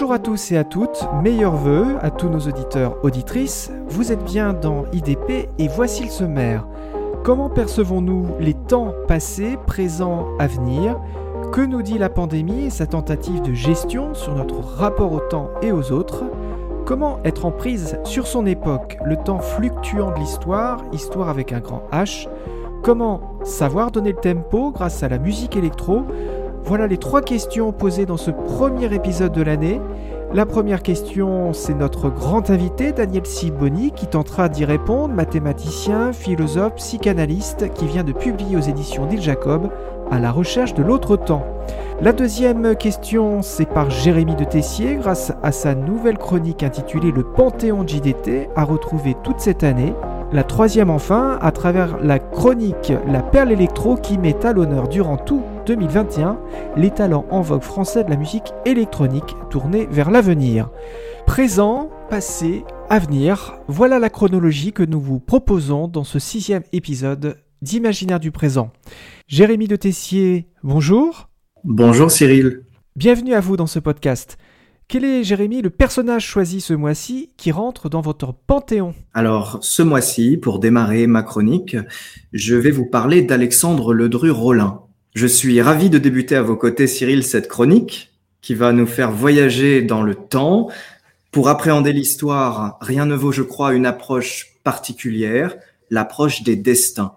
Bonjour à tous et à toutes, meilleurs voeux à tous nos auditeurs, auditrices. Vous êtes bien dans IDP et voici le sommaire. Comment percevons-nous les temps passés, présents, à venir? Que nous dit la pandémie et sa tentative de gestion sur notre rapport au temps et aux autres? Comment être en prise sur son époque, le temps fluctuant de l'histoire, histoire avec un grand H. Comment savoir donner le tempo grâce à la musique électro? Voilà les trois questions posées dans ce premier épisode de l'année. La première question, c'est notre grand invité, Daniel Siboni, qui tentera d'y répondre, mathématicien, philosophe, psychanalyste, qui vient de publier aux éditions d'Île Jacob à la recherche de l'autre temps. La deuxième question, c'est par Jérémy de Tessier, grâce à sa nouvelle chronique intitulée Le Panthéon JDT, à retrouver toute cette année. La troisième enfin, à travers la chronique La Perle électro qui met à l'honneur durant tout 2021 les talents en vogue français de la musique électronique tournés vers l'avenir. Présent, passé, avenir, voilà la chronologie que nous vous proposons dans ce sixième épisode d'Imaginaire du présent. Jérémy de Tessier, bonjour. Bonjour Cyril. Bienvenue à vous dans ce podcast. Quel est, Jérémy, le personnage choisi ce mois-ci qui rentre dans votre panthéon Alors, ce mois-ci, pour démarrer ma chronique, je vais vous parler d'Alexandre Ledru-Rollin. Je suis ravi de débuter à vos côtés, Cyril, cette chronique qui va nous faire voyager dans le temps. Pour appréhender l'histoire, rien ne vaut, je crois, une approche particulière, l'approche des destins.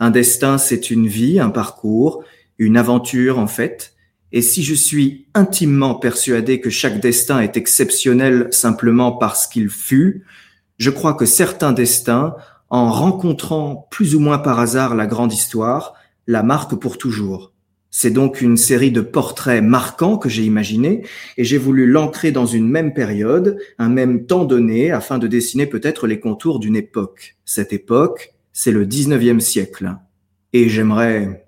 Un destin, c'est une vie, un parcours, une aventure en fait. Et si je suis intimement persuadé que chaque destin est exceptionnel simplement parce qu'il fut, je crois que certains destins, en rencontrant plus ou moins par hasard la grande histoire, la marquent pour toujours. C'est donc une série de portraits marquants que j'ai imaginé et j'ai voulu l'ancrer dans une même période, un même temps donné, afin de dessiner peut-être les contours d'une époque. Cette époque, c'est le 19e siècle. Et j'aimerais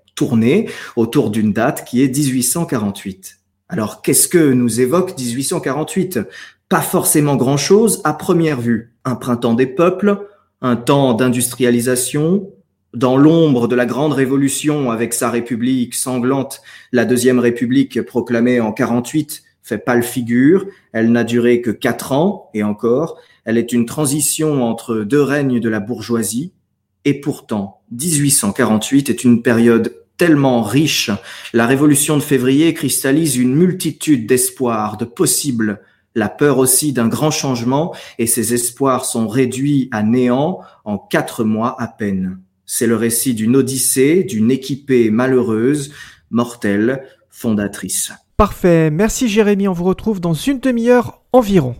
autour d'une date qui est 1848. Alors qu'est-ce que nous évoque 1848 Pas forcément grand-chose à première vue. Un printemps des peuples, un temps d'industrialisation, dans l'ombre de la grande révolution avec sa république sanglante, la deuxième république proclamée en 48 fait pâle figure. Elle n'a duré que quatre ans et encore. Elle est une transition entre deux règnes de la bourgeoisie. Et pourtant, 1848 est une période tellement riche. La révolution de février cristallise une multitude d'espoirs, de possibles, la peur aussi d'un grand changement, et ces espoirs sont réduits à néant en quatre mois à peine. C'est le récit d'une odyssée, d'une équipée malheureuse, mortelle, fondatrice. Parfait, merci Jérémy, on vous retrouve dans une demi-heure environ.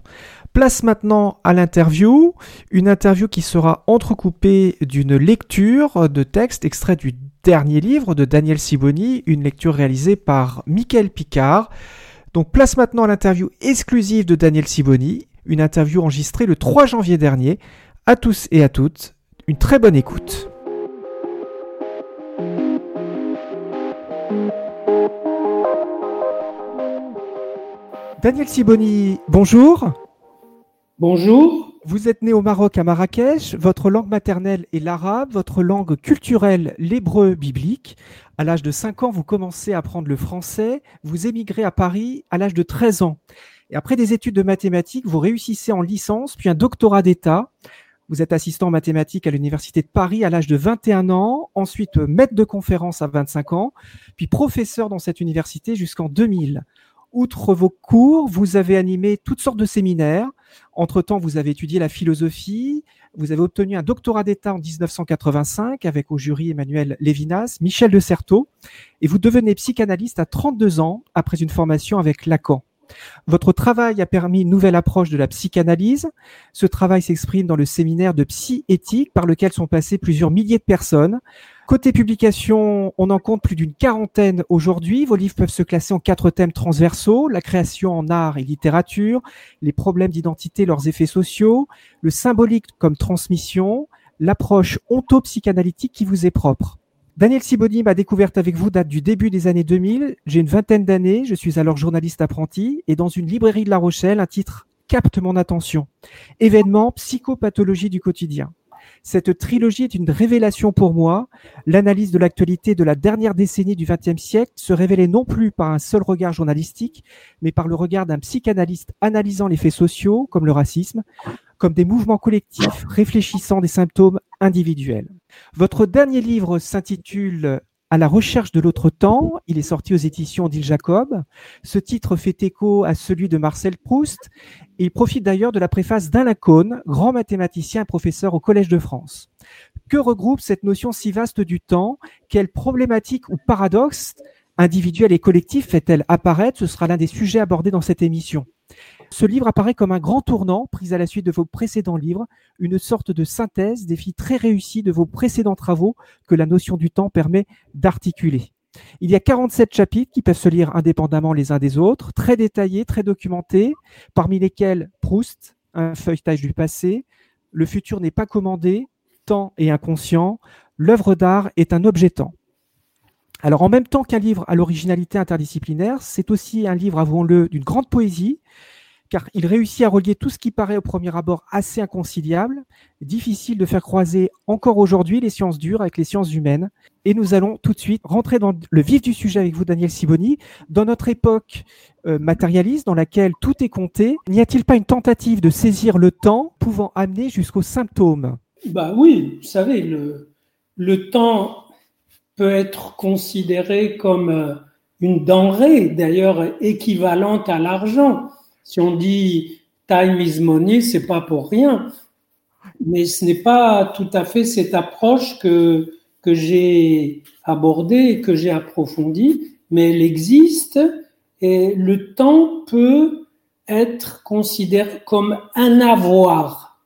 Place maintenant à l'interview, une interview qui sera entrecoupée d'une lecture de texte extrait du dernier livre de Daniel Siboni, une lecture réalisée par Michael Picard. Donc place maintenant à l'interview exclusive de Daniel Siboni, une interview enregistrée le 3 janvier dernier. À tous et à toutes, une très bonne écoute. Daniel Siboni, bonjour. Bonjour. Vous êtes né au Maroc à Marrakech, votre langue maternelle est l'arabe, votre langue culturelle l'hébreu biblique. À l'âge de 5 ans, vous commencez à apprendre le français, vous émigrez à Paris à l'âge de 13 ans. Et après des études de mathématiques, vous réussissez en licence, puis un doctorat d'État. Vous êtes assistant en mathématiques à l'Université de Paris à l'âge de 21 ans, ensuite maître de conférence à 25 ans, puis professeur dans cette université jusqu'en 2000. Outre vos cours, vous avez animé toutes sortes de séminaires. Entre-temps, vous avez étudié la philosophie. Vous avez obtenu un doctorat d'État en 1985 avec au jury Emmanuel Lévinas, Michel de Certeau. Et vous devenez psychanalyste à 32 ans après une formation avec Lacan. Votre travail a permis une nouvelle approche de la psychanalyse. Ce travail s'exprime dans le séminaire de psy-éthique par lequel sont passés plusieurs milliers de personnes. Côté publication, on en compte plus d'une quarantaine aujourd'hui. Vos livres peuvent se classer en quatre thèmes transversaux, la création en art et littérature, les problèmes d'identité, leurs effets sociaux, le symbolique comme transmission, l'approche ontopsychanalytique qui vous est propre. Daniel Siboni, ma découverte avec vous date du début des années 2000. J'ai une vingtaine d'années, je suis alors journaliste apprenti et dans une librairie de La Rochelle, un titre capte mon attention. Événement psychopathologie du quotidien. Cette trilogie est une révélation pour moi. L'analyse de l'actualité de la dernière décennie du XXe siècle se révélait non plus par un seul regard journalistique, mais par le regard d'un psychanalyste analysant les faits sociaux, comme le racisme, comme des mouvements collectifs réfléchissant des symptômes individuels. Votre dernier livre s'intitule à la recherche de l'autre temps. Il est sorti aux éditions d'Il Jacob. Ce titre fait écho à celui de Marcel Proust. Il profite d'ailleurs de la préface d'Alain Cohn, grand mathématicien et professeur au Collège de France. Que regroupe cette notion si vaste du temps? Quelles problématiques ou paradoxes individuels et collectifs fait-elle apparaître? Ce sera l'un des sujets abordés dans cette émission. Ce livre apparaît comme un grand tournant pris à la suite de vos précédents livres, une sorte de synthèse des filles très réussis de vos précédents travaux que la notion du temps permet d'articuler. Il y a 47 chapitres qui peuvent se lire indépendamment les uns des autres, très détaillés, très documentés, parmi lesquels Proust, un feuilletage du passé, le futur n'est pas commandé, temps et inconscient, l'œuvre d'art est un objet temps. Alors en même temps qu'un livre à l'originalité interdisciplinaire, c'est aussi un livre, avouons-le, d'une grande poésie, car il réussit à relier tout ce qui paraît au premier abord assez inconciliable, difficile de faire croiser encore aujourd'hui les sciences dures avec les sciences humaines. Et nous allons tout de suite rentrer dans le vif du sujet avec vous, Daniel Siboni. Dans notre époque euh, matérialiste, dans laquelle tout est compté, n'y a-t-il pas une tentative de saisir le temps pouvant amener jusqu'aux symptômes? Bah oui, vous savez, le, le temps peut être considéré comme euh, une denrée, d'ailleurs équivalente à l'argent. Si on dit time is money, c'est pas pour rien. Mais ce n'est pas tout à fait cette approche que, que j'ai abordée, que j'ai approfondie, mais elle existe et le temps peut être considéré comme un avoir.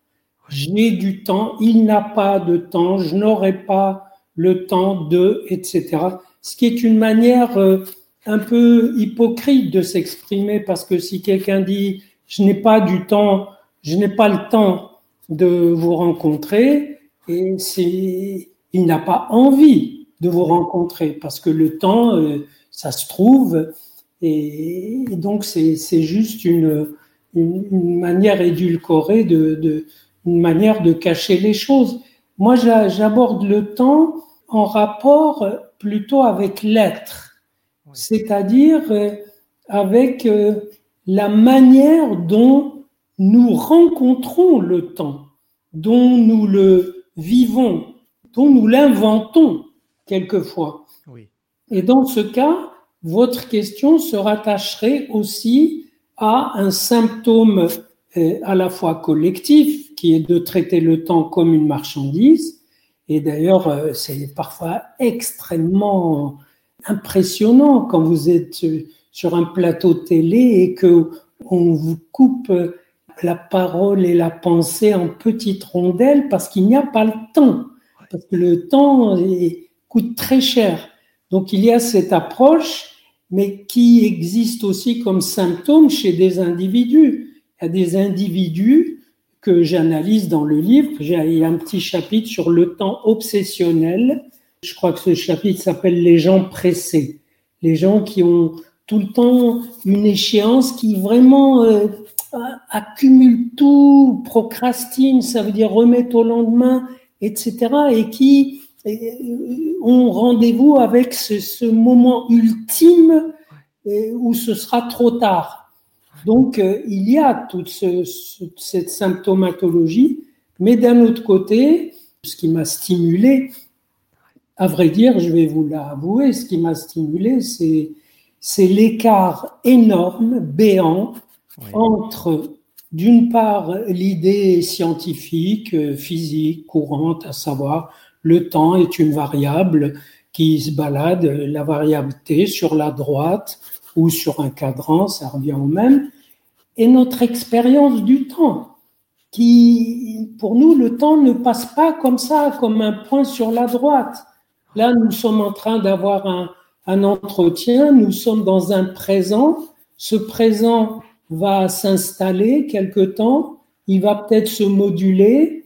J'ai du temps, il n'a pas de temps, je n'aurai pas le temps de, etc. Ce qui est une manière euh, un peu hypocrite de s'exprimer parce que si quelqu'un dit je n'ai pas du temps, je n'ai pas le temps de vous rencontrer et c'est il n'a pas envie de vous rencontrer parce que le temps euh, ça se trouve et, donc c'est juste une, une, manière édulcorée de, de une manière de cacher les choses. Moi j'aborde le temps en rapport plutôt avec l'être. C'est-à-dire euh, avec euh, la manière dont nous rencontrons le temps, dont nous le vivons, dont nous l'inventons quelquefois. Et dans ce cas, votre question se rattacherait aussi à un symptôme euh, à la fois collectif, qui est de traiter le temps comme une marchandise. Et d'ailleurs, c'est parfois extrêmement impressionnant quand vous êtes sur un plateau télé et que on vous coupe la parole et la pensée en petites rondelles parce qu'il n'y a pas le temps, parce que le temps coûte très cher. Donc il y a cette approche, mais qui existe aussi comme symptôme chez des individus. Il y a des individus que j'analyse dans le livre. A un petit chapitre sur le temps obsessionnel je crois que ce chapitre s'appelle Les gens pressés. Les gens qui ont tout le temps une échéance qui vraiment euh, accumule tout, procrastine, ça veut dire remettre au lendemain, etc. Et qui euh, ont rendez-vous avec ce, moment ultime euh, où ce sera trop tard. Donc il y a toute cette symptomatologie, mais d'un autre côté, ce qui m'a stimulé, à vrai dire, je vais vous l'avouer, ce qui m'a stimulé, c'est, c'est l'écart énorme, béant, entre, d'une part, l'idée scientifique, euh, physique, courante, à savoir, le temps est une variable qui se balade, la variable t sur la droite ou sur un cadran, ça revient au même, et notre expérience du temps, qui, pour nous, le temps ne passe pas comme ça, comme un point sur la droite. Là, nous sommes en train d'avoir un, entretien, nous sommes dans un présent. Ce présent va s'installer quelque temps, il va peut-être se moduler,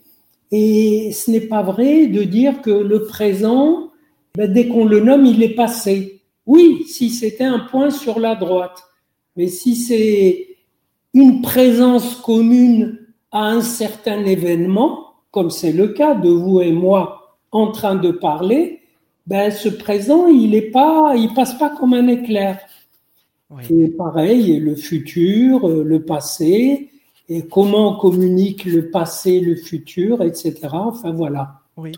et ce n'est pas vrai de dire que le présent, ben, dès qu'on le nomme, il est passé. Oui, si c'était un point sur la droite, mais si c'est une présence commune à un certain événement, comme c'est le cas de vous et moi en train de parler, ben ce présent, il est pas, il passe pas comme un éclair. Et pareil, le futur, le passé, et comment on communique le passé, le futur, etc. Enfin voilà. Oui.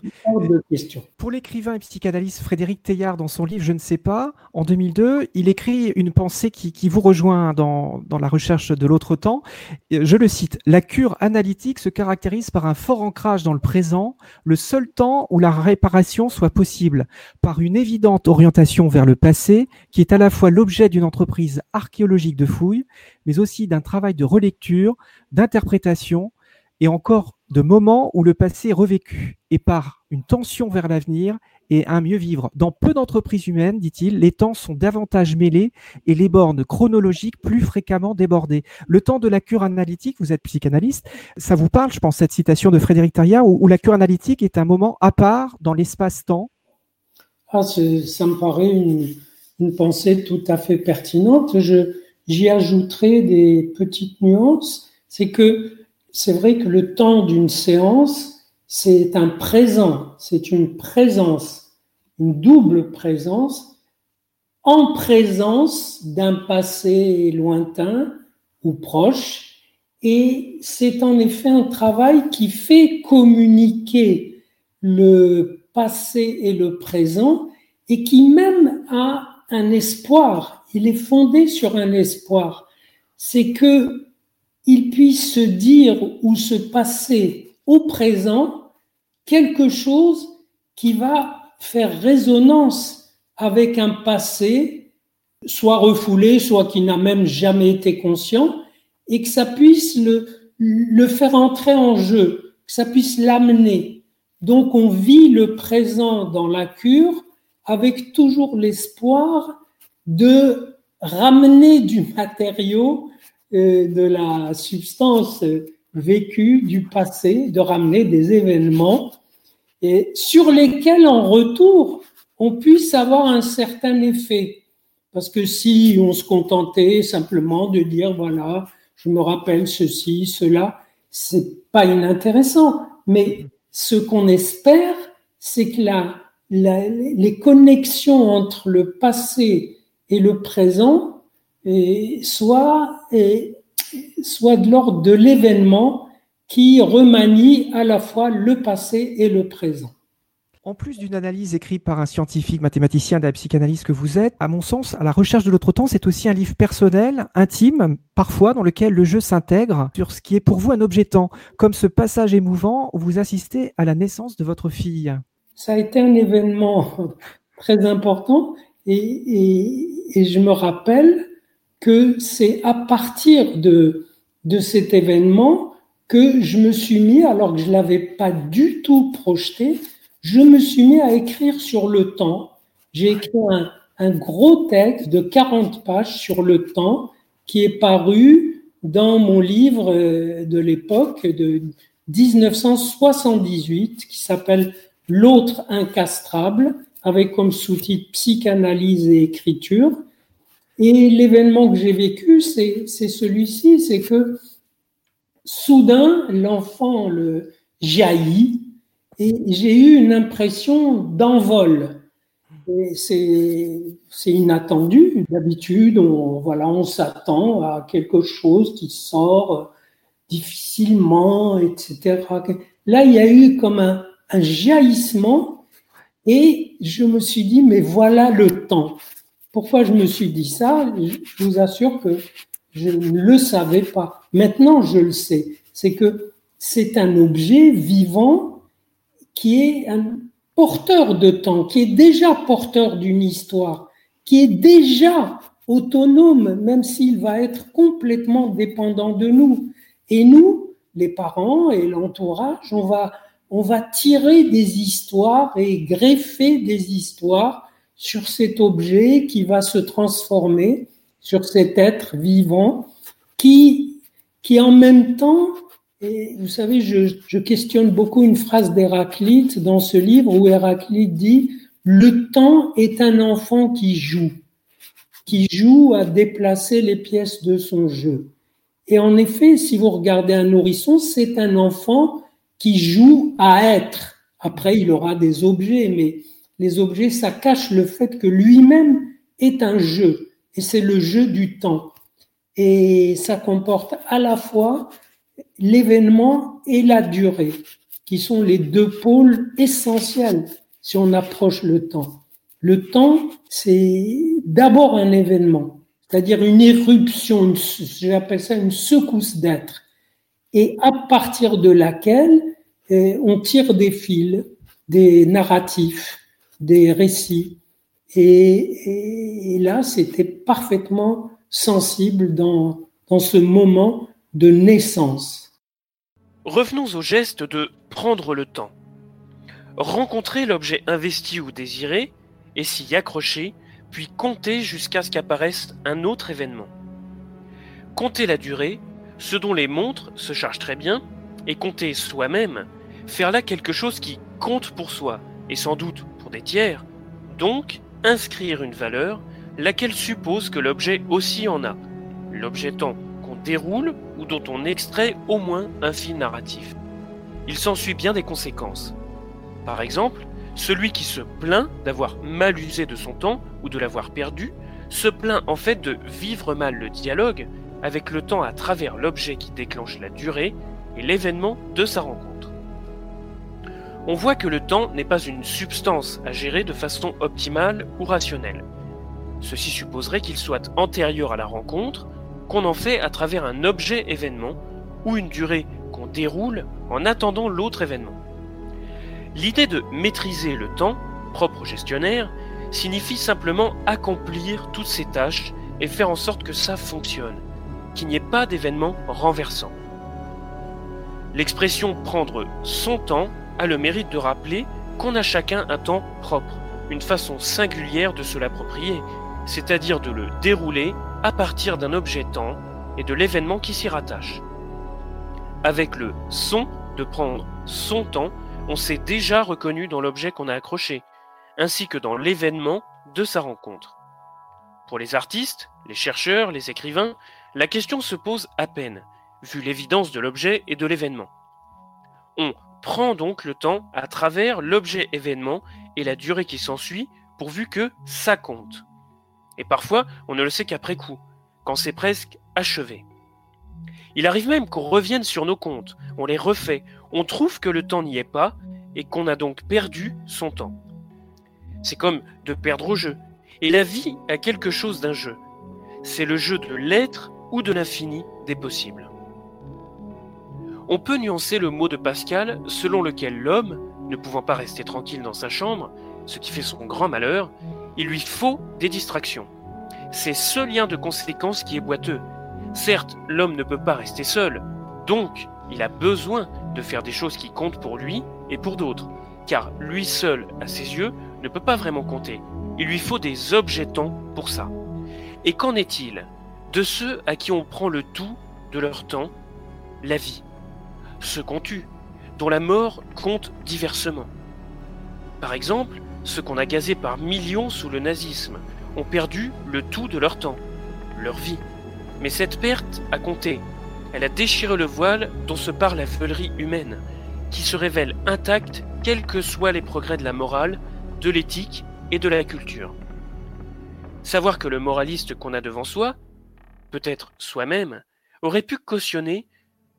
Pour l'écrivain et psychanalyste Frédéric Teilhard, dans son livre Je ne sais pas, en 2002, il écrit une pensée qui, vous rejoint dans, dans, la recherche de l'autre temps. Je le cite La cure analytique se caractérise par un fort ancrage dans le présent, le seul temps où la réparation soit possible, par une évidente orientation vers le passé, qui est à la fois l'objet d'une entreprise archéologique de fouilles, mais aussi d'un travail de relecture, d'interprétation, et encore de moments où le passé est revécu et par une tension vers l'avenir et un mieux vivre. Dans peu d'entreprises humaines, dit-il, les temps sont davantage mêlés et les bornes chronologiques plus fréquemment débordées. Le temps de la cure analytique, vous êtes psychanalyste, ça vous parle, je pense, cette citation de Frédéric Taria, où, la cure analytique est un moment à part dans l'espace-temps? Ah, Ça me paraît une, une, pensée tout à fait pertinente. J'y ajouterai des petites nuances. C'est que c'est vrai que le temps d'une séance, c'est un présent, c'est une présence, une double présence, en présence d'un passé lointain ou proche, et c'est en effet un travail qui fait communiquer le passé et le présent, et qui même a un espoir, il est fondé sur un espoir. C'est que il puisse se dire ou se passer au présent quelque chose qui va faire résonance avec un passé, soit refoulé, soit qui n'a même jamais été conscient, et que ça puisse le, le faire entrer en jeu, que ça puisse l'amener. Donc on vit le présent dans la cure avec toujours l'espoir de ramener du matériau de la substance vécue du passé, de ramener des événements et sur lesquels en retour on puisse avoir un certain effet. Parce que si on se contentait simplement de dire voilà, je me rappelle ceci, cela, c'est pas inintéressant. Mais ce qu'on espère, c'est que la, les connexions entre le passé et le présent et soit, et, soit de l'ordre de l'événement qui remanie à la fois le passé et le présent. En plus d'une analyse écrite par un scientifique, mathématicien de la psychanalyse que vous êtes, à mon sens, à la recherche de l'autre temps, c'est aussi un livre personnel, intime, parfois, dans lequel le jeu s'intègre sur ce qui est pour vous un objet temps, comme ce passage émouvant où vous assistez à la naissance de votre fille. Ça a été un événement très important et, et, et je me rappelle que c'est à partir de, de cet événement que je me suis mis, alors que je l'avais pas du tout projeté, je me suis mis à écrire sur le temps. J'ai écrit un, un, gros texte de 40 pages sur le temps qui est paru dans mon livre euh, de l'époque de 1978 qui s'appelle L'autre incastrable avec comme sous-titre Psychanalyse et écriture. Et l'événement que j'ai vécu, c'est celui-ci, c'est que soudain, l'enfant le jaillit et j'ai eu une impression d'envol. C'est inattendu. D'habitude, on, voilà, on s'attend à quelque chose qui sort difficilement, etc. Là, il y a eu comme un, un jaillissement et je me suis dit, mais voilà le temps. Pourquoi je me suis dit ça? Je vous assure que je ne le savais pas. Maintenant, je le sais. C'est que c'est un objet vivant qui est un porteur de temps, qui est déjà porteur d'une histoire, qui est déjà autonome, même s'il va être complètement dépendant de nous. Et nous, les parents et l'entourage, on va, on va tirer des histoires et greffer des histoires sur cet objet qui va se transformer, sur cet être vivant qui, qui en même temps, et vous savez, je, je questionne beaucoup une phrase d'Héraclite dans ce livre où Héraclite dit Le temps est un enfant qui joue, qui joue à déplacer les pièces de son jeu. Et en effet, si vous regardez un nourrisson, c'est un enfant qui joue à être. Après, il aura des objets, mais les objets, ça cache le fait que lui-même est un jeu, et c'est le jeu du temps. Et ça comporte à la fois l'événement et la durée, qui sont les deux pôles essentiels si on approche le temps. Le temps, c'est d'abord un événement, c'est-à-dire une éruption, j'appelle ça une secousse d'être, et à partir de laquelle eh, on tire des fils, des narratifs, des récits. Et, là, c'était parfaitement sensible dans, dans ce moment de naissance. Revenons au geste de prendre le temps. Rencontrer l'objet investi ou désiré et s'y accrocher, puis compter jusqu'à ce qu'apparaisse un autre événement. Compter la durée, ce dont les montres se chargent très bien, et compter soi-même, faire là quelque chose qui compte pour soi, et sans doute des tiers, donc inscrire une valeur, laquelle suppose que l'objet aussi en a, l'objet temps qu'on déroule ou dont on extrait au moins un fil narratif. Il s'ensuit bien des conséquences. Par exemple, celui qui se plaint d'avoir mal usé de son temps ou de l'avoir perdu, se plaint en fait de vivre mal le dialogue avec le temps à travers l'objet qui déclenche la durée et l'événement de sa rencontre. On voit que le temps n'est pas une substance à gérer de façon optimale ou rationnelle. Ceci supposerait qu'il soit antérieur à la rencontre, qu'on en fait à travers un objet événement ou une durée qu'on déroule en attendant l'autre événement. L'idée de maîtriser le temps, propre au gestionnaire, signifie simplement accomplir toutes ces tâches et faire en sorte que ça fonctionne, qu'il n'y ait pas d'événement renversant. L'expression prendre son temps a le mérite de rappeler qu'on a chacun un temps propre, une façon singulière de se l'approprier, c'est-à-dire de le dérouler à partir d'un objet temps et de l'événement qui s'y rattache. Avec le son de prendre son temps, on s'est déjà reconnu dans l'objet qu'on a accroché, ainsi que dans l'événement de sa rencontre. Pour les artistes, les chercheurs, les écrivains, la question se pose à peine, vu l'évidence de l'objet et de l'événement. On prend donc le temps à travers l'objet événement et la durée qui s'ensuit, pourvu que ça compte. Et parfois, on ne le sait qu'après coup, quand c'est presque achevé. Il arrive même qu'on revienne sur nos comptes, on les refait, on trouve que le temps n'y est pas et qu'on a donc perdu son temps. C'est comme de perdre au jeu. Et la vie a quelque chose d'un jeu. C'est le jeu de l'être ou de l'infini des possibles. On peut nuancer le mot de Pascal selon lequel l'homme, ne pouvant pas rester tranquille dans sa chambre, ce qui fait son grand malheur, il lui faut des distractions. C'est ce lien de conséquence qui est boiteux. Certes, l'homme ne peut pas rester seul, donc il a besoin de faire des choses qui comptent pour lui et pour d'autres, car lui seul, à ses yeux, ne peut pas vraiment compter. Il lui faut des objets temps pour ça. Et qu'en est-il de ceux à qui on prend le tout de leur temps, la vie Ceux qu'on tue, dont la mort compte diversement. Par exemple, ceux qu'on a gazés par millions sous le nazisme ont perdu le tout de leur temps, leur vie. Mais cette perte a compté. Elle a déchiré le voile dont se parle la feulerie humaine, qui se révèle intacte quels que soient les progrès de la morale, de l'éthique et de la culture. Savoir que le moraliste qu'on a devant soi, peut-être soi-même, aurait pu cautionner,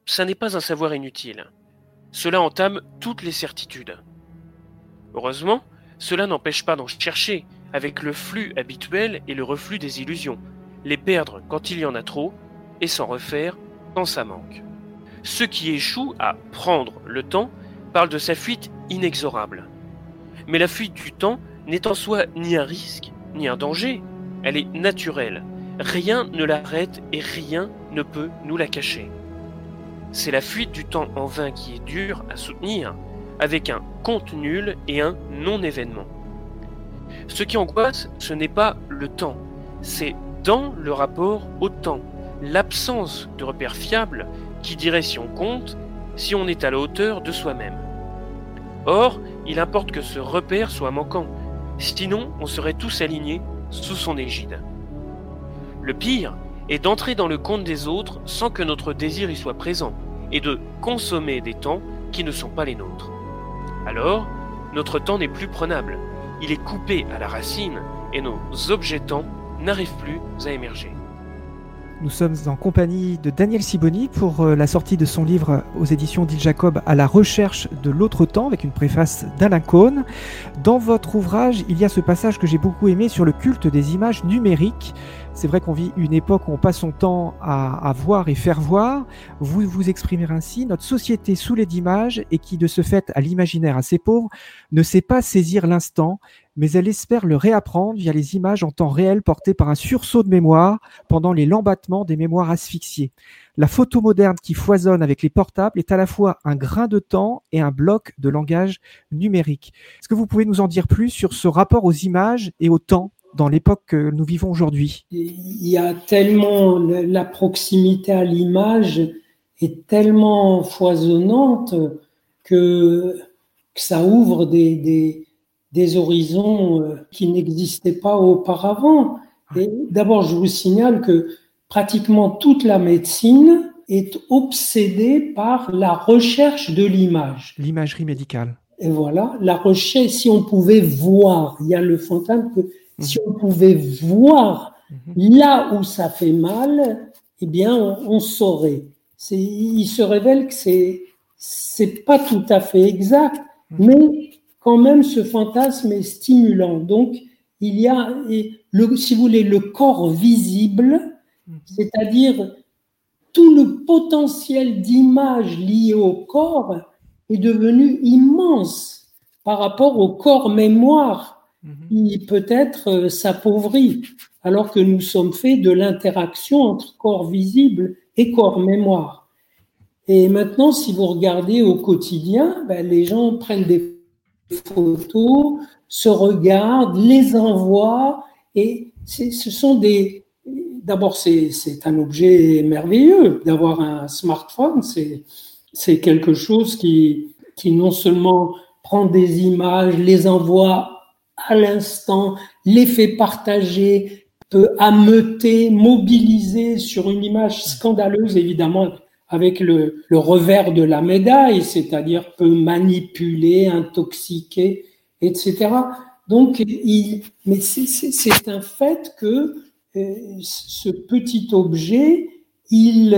ça n'est pas un savoir inutile. Cela entame toutes les certitudes. Heureusement, cela n'empêche pas d'en chercher, avec le flux habituel et le reflux des illusions, les perdre quand il y en a trop, et s'en refaire quand ça manque. Ceux qui échouent à prendre le temps parlent de sa fuite inexorable. Mais la fuite du temps n'est en soi ni un risque, ni un danger, elle est naturelle. Rien ne l'arrête et rien ne peut nous la cacher. C'est la fuite du temps en vain qui est dure à soutenir, avec un compte nul et un non-événement. Ce qui angoisse, ce n'est pas le temps, c'est dans le rapport au temps, l'absence de repères fiables qui dirait si on compte, si on est à la hauteur de soi-même. Or, il importe que ce repère soit manquant, sinon on serait tous alignés sous son égide. Le pire est d'entrer dans le compte des autres sans que notre désir y soit présent, et de consommer des temps qui ne sont pas les nôtres. Alors, notre temps n'est plus prenable, il est coupé à la racine et nos objets-temps n'arrivent plus à émerger. Nous sommes en compagnie de Daniel Siboni pour euh, la sortie de son livre aux éditions d'Il Jacob à la recherche de l'autre temps avec une préface d'Alain Cohn. Dans votre ouvrage, il y a ce passage que j'ai beaucoup aimé sur le culte des images numériques. C'est vrai qu'on vit une époque où on passe son temps à, voir et faire voir. Vous vous exprimez ainsi, notre société saoulée d'images et qui de ce fait a l'imaginaire assez pauvre, ne sait pas saisir l'instant, mais elle espère le réapprendre via les images en temps réel portées par un sursaut de mémoire pendant les lambattements des mémoires asphyxiées. La photo moderne qui foisonne avec les portables est à la fois un grain de temps et un bloc de langage numérique. Est-ce que vous pouvez nous en dire plus sur ce rapport aux images et au temps dans l'époque que nous vivons aujourd'hui Il y a tellement la proximité à l'image est tellement foisonnante que, ça ouvre des, des, horizons euh, qui n'existaient pas auparavant. d'abord, je vous signale que pratiquement toute la médecine est obsédée par la recherche de l'image. L'imagerie médicale. Et voilà, la recherche, si on pouvait voir, il y a le fantasme que si on pouvait voir mhm. là où ça fait mal, eh bien, on, saurait. Il se révèle que c'est c'est pas tout à fait exact, mhm. mais quand même, ce fantasme est stimulant. Donc, il y a, le, si vous voulez, le corps visible, mhm. c'est-à-dire tout le potentiel d'image lié au corps est devenu immense par rapport au corps mémoire Mhm. il peut-être euh, s'appauvrit, alors que nous sommes faits de l'interaction entre corps visible et corps mémoire. Et maintenant, si vous regardez au quotidien, ben, les gens prennent des photos, se regardent, les envoient, et ce sont des... D'abord, c'est un objet merveilleux d'avoir un smartphone, c'est quelque chose qui, qui non seulement prend des images, les envoie à l'instant, l'effet partagé peut ameuter, mobiliser sur une image scandaleuse, évidemment, avec le, revers de la médaille, c'est-à-dire peut manipuler, intoxiquer, etc. Donc, il, mais c'est un fait que euh, ce petit objet, il,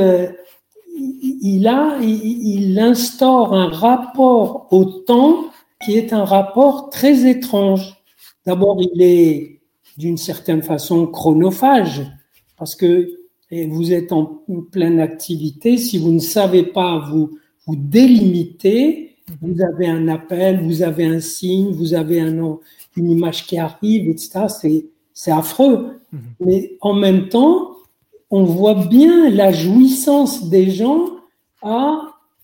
il, a, il instaure un rapport au temps qui est un rapport très étrange. D'abord, il est d'une certaine façon chronophage, parce que vous êtes en pleine activité. Si vous ne savez pas vous, vous délimiter, vous avez un appel, vous avez un signe, vous avez un, une image qui arrive, etc. C'est affreux. Mhm. Mais en même temps, on voit bien la jouissance des gens à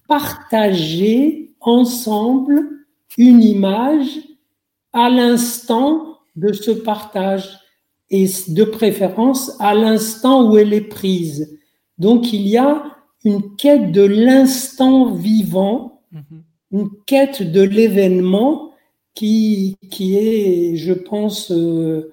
partager ensemble une image à l'instant de ce partage et de préférence à l'instant où elle est prise. Donc il y a une quête de l'instant vivant, mhm. une quête de l'événement qui, qui est, je pense, euh,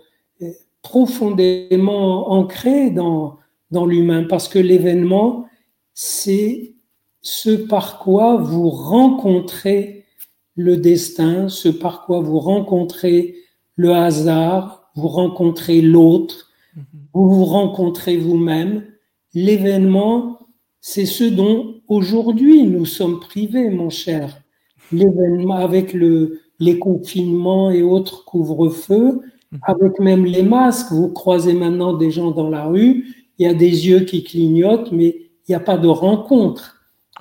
profondément ancrée dans, dans l'humain, parce que l'événement, c'est ce par quoi vous rencontrez le destin, ce par quoi vous rencontrez le hasard, vous rencontrez l'autre, mhm. vous vous rencontrez vous-même. L'événement, c'est ce dont aujourd'hui nous sommes privés, mon cher. L'événement avec le, les confinements et autres couvre-feux, mhm. avec même les masques. Vous croisez maintenant des gens dans la rue, il y a des yeux qui clignotent, mais il n'y a pas de rencontre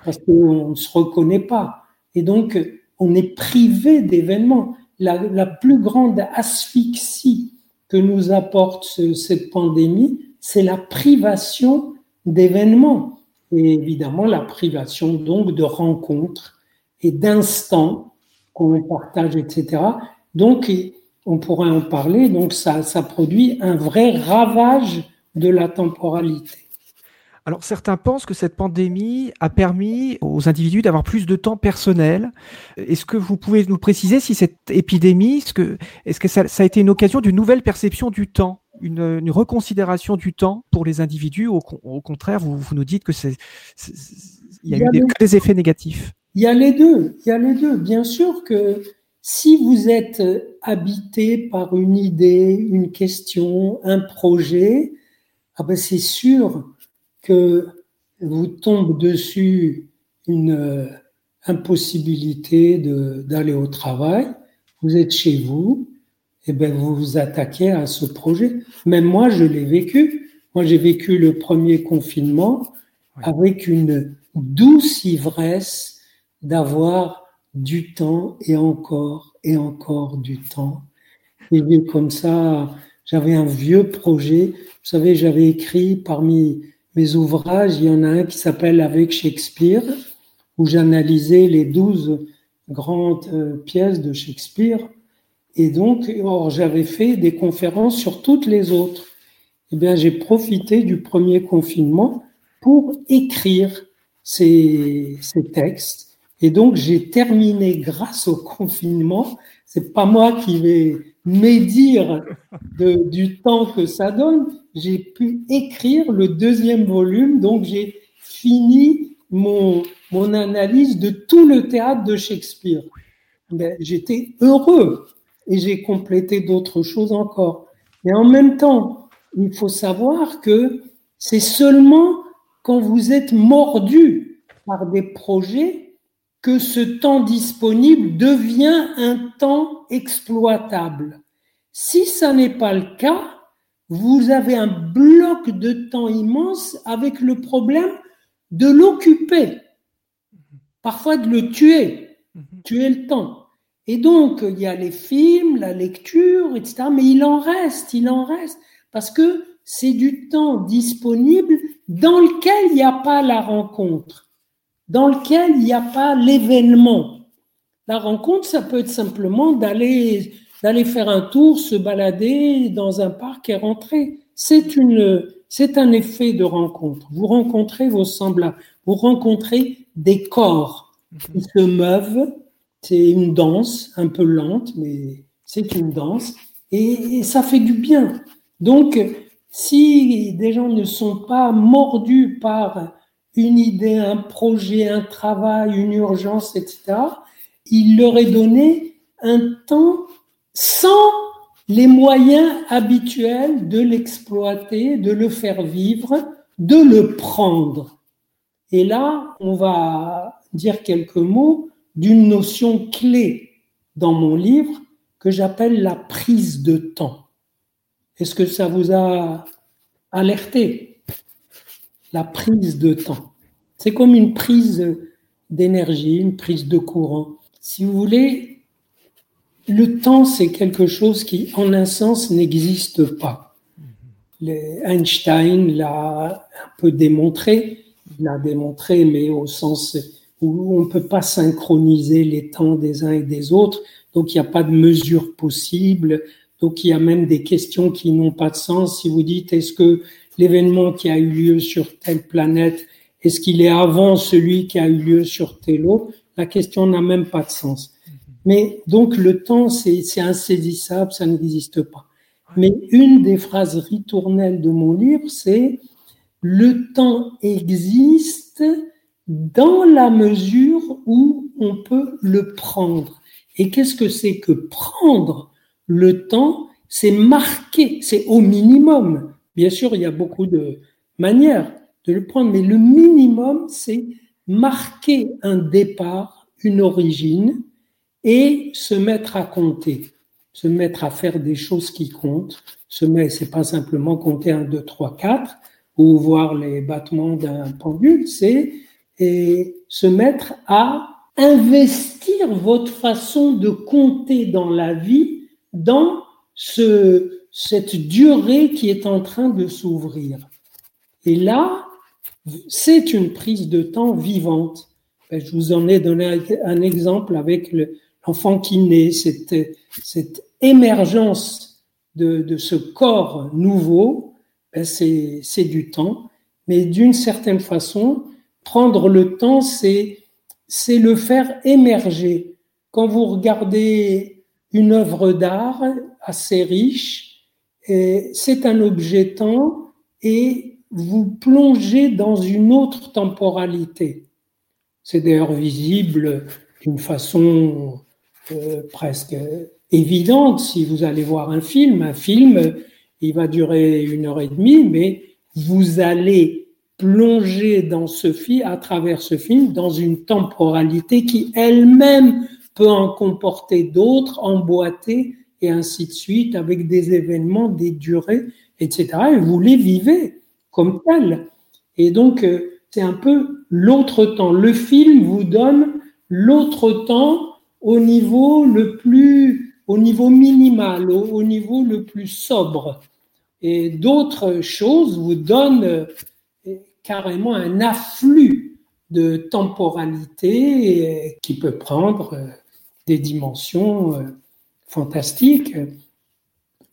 parce qu'on ne se reconnaît pas. Et donc, on est privé d'événements. La, plus grande asphyxie que nous apporte cette pandémie, c'est la privation d'événements. Et évidemment, la privation donc de rencontres et d'instants qu'on partage, etc. Donc, on pourrait en parler. Donc, ça, ça produit un vrai ravage de la temporalité. Alors certains pensent que cette pandémie a permis aux individus d'avoir plus de temps personnel. Est-ce que vous pouvez nous préciser si cette épidémie, est-ce que, est-ce que ça, a été une occasion d'une nouvelle perception du temps, une, reconsidération du temps pour les individus? Au, contraire, vous, vous, nous dites que c'est, il y a, eu des, effets négatifs. Il y a les deux, il y a les deux. Bien sûr que si vous êtes habité par une idée, une question, un projet, ah ben c'est sûr que vous tombe dessus une euh, impossibilité d'aller au travail, vous êtes chez vous, et ben vous vous attaquez à ce projet. Même moi, je l'ai vécu. Moi, j'ai vécu le premier confinement avec une douce ivresse d'avoir du temps et encore et encore du temps. Et comme ça, j'avais un vieux projet. Vous savez, j'avais écrit parmi mes ouvrages, il y en a un qui s'appelle Avec Shakespeare, où j'analysais les douze grandes euh, pièces de Shakespeare. Et donc, j'avais fait des conférences sur toutes les autres. Eh bien, j'ai profité du premier confinement pour écrire ces, ces textes. Et donc, j'ai terminé grâce au confinement. C'est pas moi qui vais médire de, du temps que ça donne, j'ai pu écrire le deuxième volume, donc j'ai fini mon, mon analyse de tout le théâtre de Shakespeare. Ben, J'étais heureux et j'ai complété d'autres choses encore. Mais en même temps, il faut savoir que c'est seulement quand vous êtes mordu par des projets que ce temps disponible devient un temps exploitable. Si ça n'est pas le cas, vous avez un bloc de temps immense avec le problème de l'occuper, parfois de le tuer, tuer le temps. Et donc, il y a les films, la lecture, etc. Mais il en reste, il en reste, parce que c'est du temps disponible dans lequel il n'y a pas la rencontre, dans lequel il n'y a pas l'événement. La rencontre, ça peut être simplement d'aller d'aller faire un tour, se balader dans un parc et rentrer. C'est une, c'est un effet de rencontre. Vous rencontrez vos semblables, vous rencontrez des corps qui se meuvent. C'est une danse un peu lente, mais c'est une danse et, et ça fait du bien. Donc, si des gens ne sont pas mordus par une idée, un projet, un travail, une urgence, etc., il leur est donné un temps sans les moyens habituels de l'exploiter, de le faire vivre, de le prendre. Et là, on va dire quelques mots d'une notion clé dans mon livre que j'appelle la prise de temps. Est-ce que ça vous a alerté? La prise de temps. C'est comme une prise d'énergie, une prise de courant. Si vous voulez, le temps, c'est quelque chose qui, en un sens, n'existe pas. Einstein l'a un peu démontré, l'a démontré, mais au sens où on ne peut pas synchroniser les temps des uns et des autres, donc il n'y a pas de mesure possible, donc il y a même des questions qui n'ont pas de sens. Si vous dites, est-ce que l'événement qui a eu lieu sur telle planète, est-ce qu'il est avant celui qui a eu lieu sur telle autre? La question n'a même pas de sens. Mais donc le temps, c'est insaisissable, ça n'existe pas. Mais une des phrases ritournelles de mon livre, c'est le temps existe dans la mesure où on peut le prendre. Et qu'est-ce que c'est que prendre le temps? C'est marquer, c'est au minimum. Bien sûr, il y a beaucoup de manières de le prendre, mais le minimum, c'est marquer un départ, une origine, et se mettre à compter, se mettre à faire des choses qui comptent, mettre, c'est pas simplement compter un, deux, trois, quatre, ou voir les battements d'un pendule, c'est se mettre à investir votre façon de compter dans la vie dans ce, cette durée qui est en train de s'ouvrir. Et là, c'est une prise de temps vivante. Ben, je vous en ai donné un exemple avec le, l'enfant qui naît, cette, cette émergence de, de, ce corps nouveau, ben c'est du temps. Mais d'une certaine façon, prendre le temps, c'est le faire émerger. Quand vous regardez une œuvre d'art assez riche, c'est un objet temps et vous plongez dans une autre temporalité. C'est d'ailleurs visible d'une façon euh, presque évidente si vous allez voir un film. Un film, il va durer une heure et demie, mais vous allez plonger dans ce film, à travers ce film, dans une temporalité qui elle-même peut en comporter d'autres, emboîter et ainsi de suite, avec des événements, des durées, etc. Et vous les vivez comme tels. Et donc, euh, c'est un peu l'autre temps. Le film vous donne l'autre temps au niveau le plus, au niveau minimal, au, niveau le plus sobre. Et d'autres choses vous donnent euh, carrément un afflux de temporalité euh, qui peut prendre des dimensions fantastiques.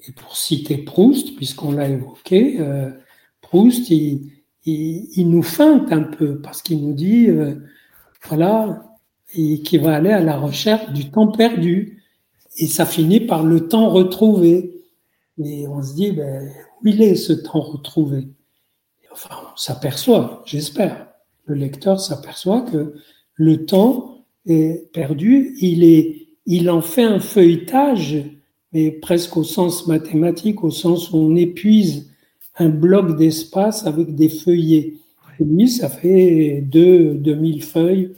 Et pour citer Proust, puisqu'on l'a évoqué, euh, Proust, il, nous feinte un peu parce qu'il nous dit, euh, voilà, qu'il va aller à la recherche du temps perdu. Et ça finit par le temps retrouvé. Et on se dit, ben, où il est ce temps retrouvé? Enfin, on s'aperçoit, j'espère, le lecteur s'aperçoit que le temps est perdu, il, est, il en fait un feuilletage mais presque au sens mathématique, au sens où on épuise un bloc d'espace avec des feuillets. Et lui, ça fait 2 2000 feuilles,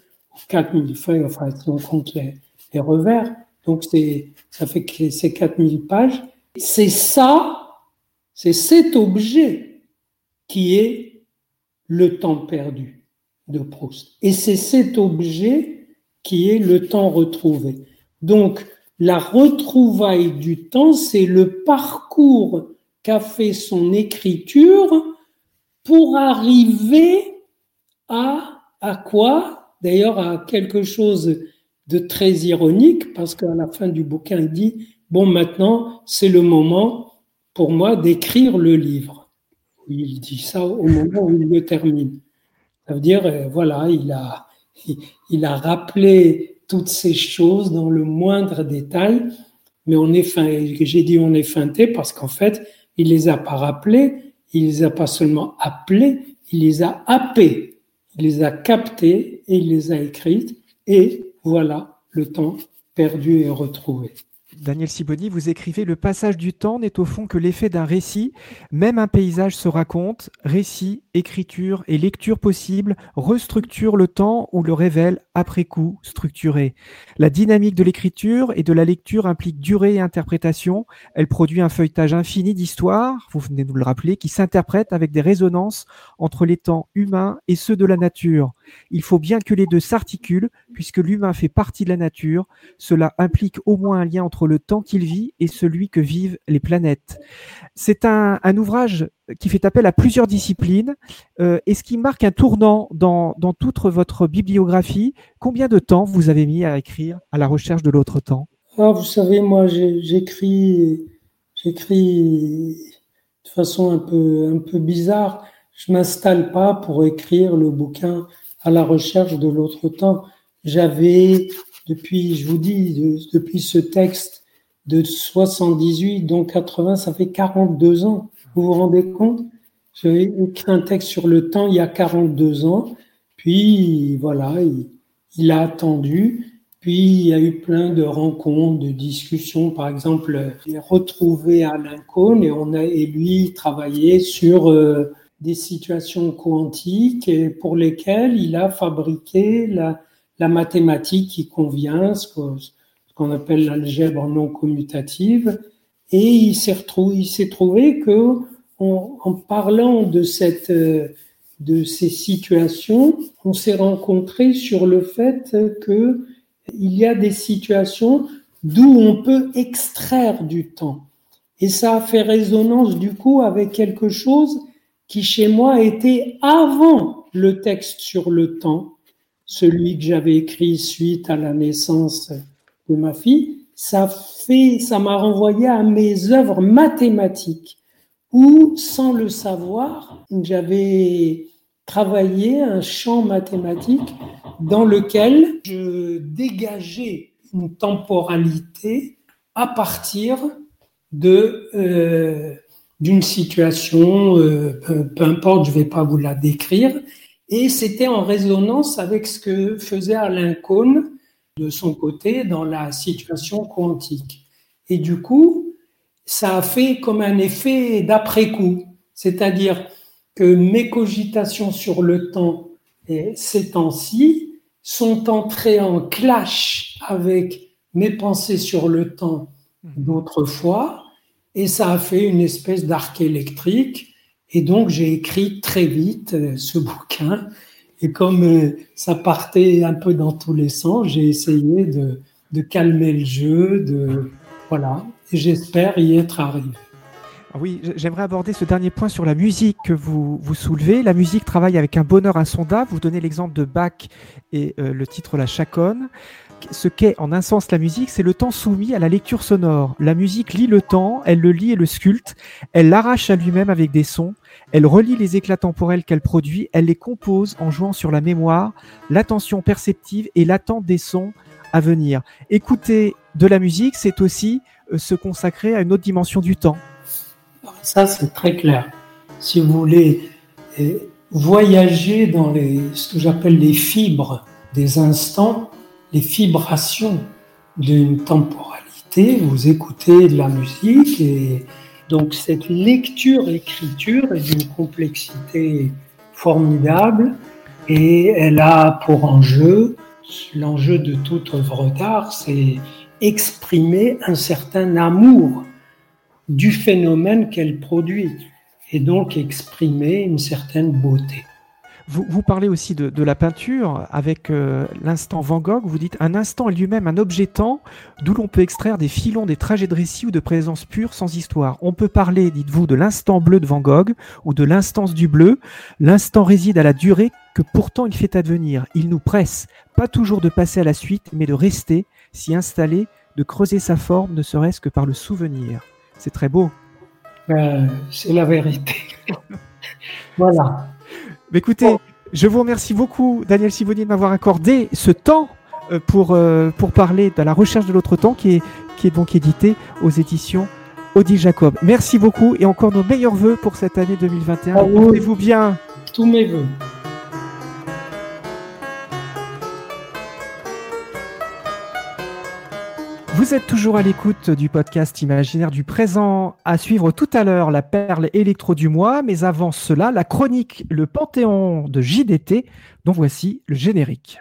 4000 feuilles, enfin, si on compte les, revers. Donc, ça fait que c'est 4000 pages. C'est ça, c'est cet objet qui est le temps perdu de Proust. Et c'est cet objet qui est le temps retrouvé. Donc, la retrouvaille du temps, c'est le parcours qu'a fait son écriture pour arriver à, quoi? D'ailleurs, à quelque chose de très ironique, parce qu'à la fin du bouquin, il dit, bon, maintenant, c'est le moment pour moi d'écrire le livre. Il dit ça au moment où il le termine. Ça veut dire, euh, voilà, il a rappelé toutes ces choses dans le moindre détail, mais on est fin, j'ai dit on est feinté parce qu'en fait, il les a pas rappelés, il les a pas seulement appelés, il les a happés, il les a captés et il les a écrites, et voilà le temps perdu et retrouvé. Daniel Siboni, vous écrivez Le passage du temps n'est au fond que l'effet d'un récit. Même un paysage se raconte. Récit, écriture et lecture possible restructurent le temps ou le révèlent après coup structuré. La dynamique de l'écriture et de la lecture implique durée et interprétation. Elle produit un feuilletage infini d'histoires, vous venez de nous le rappeler, qui s'interprètent avec des résonances entre les temps humains et ceux de la nature. Il faut bien que les deux s'articulent, puisque l'humain fait partie de la nature. Cela implique au moins un lien entre le temps qu'il vit et celui que vivent les planètes. C'est un, ouvrage qui fait appel à plusieurs disciplines euh, et ce qui marque un tournant dans, toute votre bibliographie. Combien de temps vous avez mis à écrire à la recherche de l'autre temps? Ah, Vous savez, moi j'écris j'écris de façon un peu, un peu bizarre. Je m'installe pas pour écrire le bouquin à la recherche de l'autre temps. J'avais, depuis, je vous dis, depuis ce texte de 78, donc 80, ça fait 42 ans. Vous vous rendez compte? J'ai écrit un texte sur le temps il y a 42 ans, puis voilà, il, a attendu, puis il y a eu plein de rencontres, de discussions. Par exemple, j'ai retrouvé Alain Cohn et on a et lui travaillé sur euh, des situations quantiques pour lesquelles il a fabriqué la, la mathématique qui convient, ce qu'on appelle l'algèbre non commutative. Et il s'est retrouvé, trouvé que en, parlant de cette, de ces situations, on s'est rencontré sur le fait que il y a des situations d'où on peut extraire du temps. Et ça a fait résonance du coup avec quelque chose qui chez moi était avant le texte sur le temps, celui que j'avais écrit suite à la naissance de ma fille, ça fait, ça m'a renvoyé à mes œuvres mathématiques où, sans le savoir, j'avais travaillé un champ mathématique dans lequel je dégageais une temporalité à partir de euh, d'une situation, euh, peu, importe, je ne vais pas vous la décrire, Et c'était en résonance avec ce que faisait Alain Cohn de son côté dans la situation quantique. Et du coup, ça a fait comme un effet d'après-coup. C'est-à-dire que mes cogitations sur le temps ces temps-ci sont entrées en clash avec mes pensées sur le temps d'autrefois, et ça a fait une espèce d'arc électrique. Et donc j'ai écrit très vite euh, ce bouquin. Et comme euh, ça partait un peu dans tous les sens, j'ai essayé de, de calmer le jeu, de voilà. Et j'espère y être arrivé. Ah oui, j'aimerais aborder ce dernier point sur la musique que vous, vous soulevez. La musique travaille avec un bonheur insondable. Vous donnez l'exemple de Bach et euh, le titre La Chaconne. Ce qu'est en un sens la musique, c'est le temps soumis à la lecture sonore. La musique lit le temps, elle le lit et le sculpte, elle l'arrache à lui-même avec des sons, elle relie les éclats temporels qu'elle produit, elle les compose en jouant sur la mémoire, l'attention perceptive et l'attente des sons à venir. Écouter de la musique, c'est aussi euh, se consacrer à une autre dimension du temps. Ça, c'est très clair. Si vous voulez eh, voyager dans les, ce que j'appelle les fibres des instants, les vibrations d'une temporalité, vous écoutez de la musique et donc cette lecture-écriture est d'une complexité formidable et elle a pour enjeu, l'enjeu de toute œuvre d'art, c'est exprimer un certain amour du phénomène qu'elle produit et donc exprimer une certaine beauté. Vous, vous parlez aussi de, de la peinture avec euh, l'instant Van Gogh. Vous dites un instant est lui-même un objet temps d'où l'on peut extraire des filons, des trajets de récit ou de présence pure sans histoire. On peut parler, dites-vous, de l'instant bleu de Van Gogh ou de l'instance du bleu. L'instant réside à la durée que pourtant il fait advenir. Il nous presse, pas toujours de passer à la suite, mais de rester, s'y installer, de creuser sa forme, ne serait-ce que par le souvenir. C'est très beau. Euh, c'est la vérité. voilà. Mais écoutez, je vous remercie beaucoup, Daniel Sivoni, de m'avoir accordé ce temps euh, pour, euh, pour parler de la recherche de l'autre temps qui est, qui est donc édité aux éditions Odile Jacob. Merci beaucoup et encore nos meilleurs voeux pour cette année 2021. Ah. Portez-vous bien. Tous mes voeux. Vous êtes toujours à l'écoute du podcast imaginaire du présent. À suivre tout à l'heure la perle électro du mois, mais avant cela, la chronique Le Panthéon de JDT, dont voici le générique.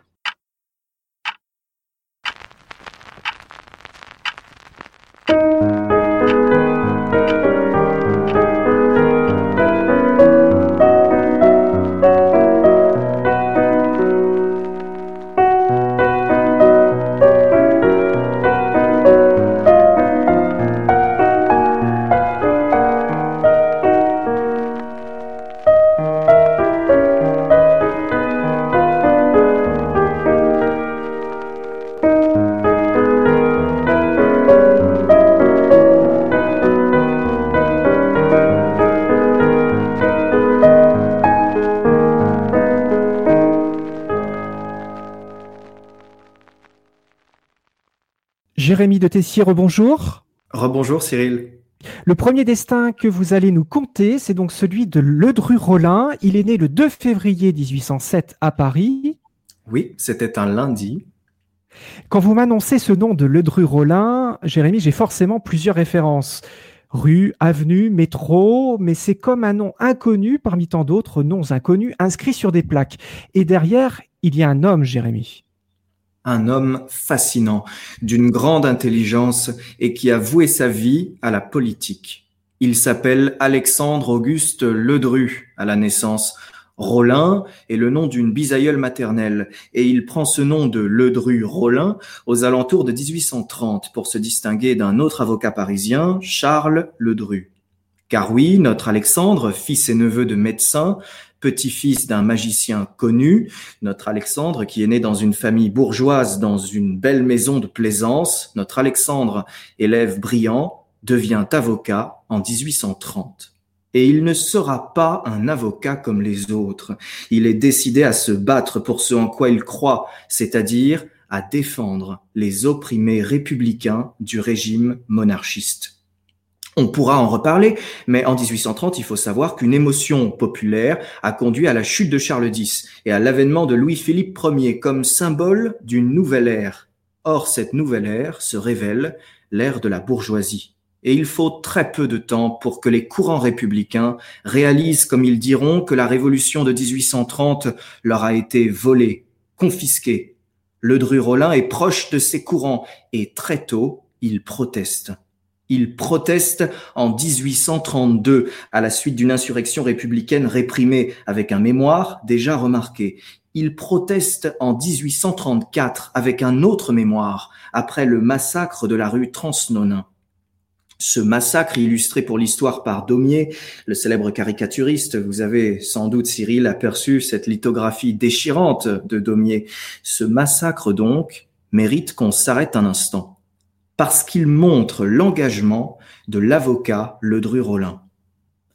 Jérémy de Tessier, rebonjour. Rebonjour Cyril. Le premier destin que vous allez nous conter, c'est donc celui de Ledru Rollin. Il est né le 2 février 1807 à Paris. Oui, c'était un lundi. Quand vous m'annoncez ce nom de Ledru Rollin, Jérémy, j'ai forcément plusieurs références. Rue, avenue, métro, mais c'est comme un nom inconnu parmi tant d'autres noms inconnus inscrits sur des plaques. Et derrière, il y a un homme, Jérémy. Un homme fascinant, d'une grande intelligence et qui a voué sa vie à la politique. Il s'appelle Alexandre Auguste Ledru à la naissance. Rollin est le nom d'une bisaïeule maternelle et il prend ce nom de Ledru Rollin aux alentours de 1830 pour se distinguer d'un autre avocat parisien, Charles Ledru. Car oui, notre Alexandre, fils et neveu de médecins, petit-fils d'un magicien connu, notre Alexandre qui est né dans une famille bourgeoise dans une belle maison de plaisance, notre Alexandre, élève brillant, devient avocat en 1830. Et il ne sera pas un avocat comme les autres. Il est décidé à se battre pour ce en quoi il croit, c'est-à-dire à défendre les opprimés républicains du régime monarchiste. On pourra en reparler, mais en 1830, il faut savoir qu'une émotion populaire a conduit à la chute de Charles X et à l'avènement de Louis-Philippe Ier comme symbole d'une nouvelle ère. Or, cette nouvelle ère se révèle l'ère de la bourgeoisie. Et il faut très peu de temps pour que les courants républicains réalisent, comme ils diront, que la révolution de 1830 leur a été volée, confisquée. Le Dru-Rollin est proche de ces courants et très tôt, il proteste. Il proteste en 1832 à la suite d'une insurrection républicaine réprimée avec un mémoire déjà remarqué. Il proteste en 1834 avec un autre mémoire après le massacre de la rue Transnonain. Ce massacre illustré pour l'histoire par Daumier, le célèbre caricaturiste, vous avez sans doute, Cyril, aperçu cette lithographie déchirante de Daumier. Ce massacre, donc, mérite qu'on s'arrête un instant parce qu'il montre l'engagement de l'avocat Ledru-Rollin.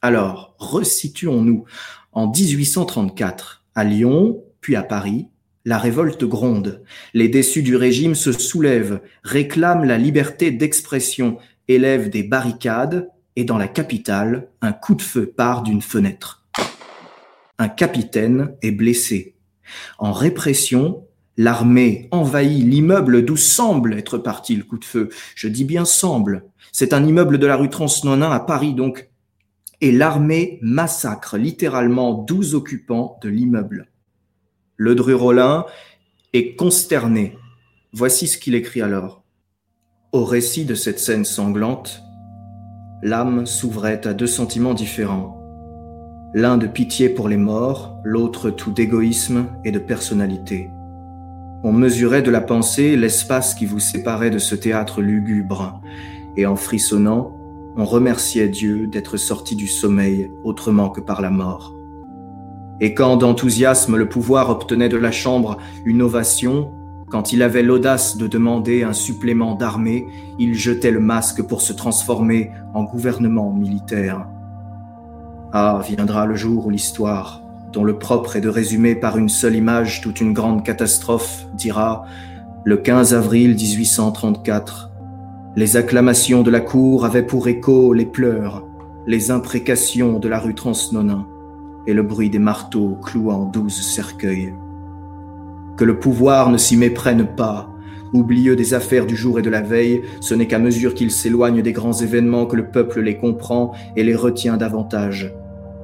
Alors, resituons-nous. En 1834, à Lyon, puis à Paris, la révolte gronde. Les déçus du régime se soulèvent, réclament la liberté d'expression, élèvent des barricades, et dans la capitale, un coup de feu part d'une fenêtre. Un capitaine est blessé. En répression, L'armée envahit l'immeuble d'où semble être parti le coup de feu. Je dis bien semble. C'est un immeuble de la rue Transnonain à Paris, donc. Et l'armée massacre littéralement 12 occupants de l'immeuble. Le Dru-Rollin est consterné. Voici ce qu'il écrit alors. Au récit de cette scène sanglante, l'âme s'ouvrait à deux sentiments différents. L'un de pitié pour les morts, l'autre tout d'égoïsme et de personnalité. On mesurait de la pensée l'espace qui vous séparait de ce théâtre lugubre, et en frissonnant, on remerciait Dieu d'être sorti du sommeil autrement que par la mort. Et quand d'enthousiasme le pouvoir obtenait de la Chambre une ovation, quand il avait l'audace de demander un supplément d'armée, il jetait le masque pour se transformer en gouvernement militaire. Ah, viendra le jour où l'histoire dont le propre est de résumer par une seule image toute une grande catastrophe, dira le 15 avril 1834. Les acclamations de la cour avaient pour écho les pleurs, les imprécations de la rue Transnonain et le bruit des marteaux clouant douze cercueils. Que le pouvoir ne s'y méprenne pas, oublieux des affaires du jour et de la veille, ce n'est qu'à mesure qu'il s'éloigne des grands événements que le peuple les comprend et les retient davantage.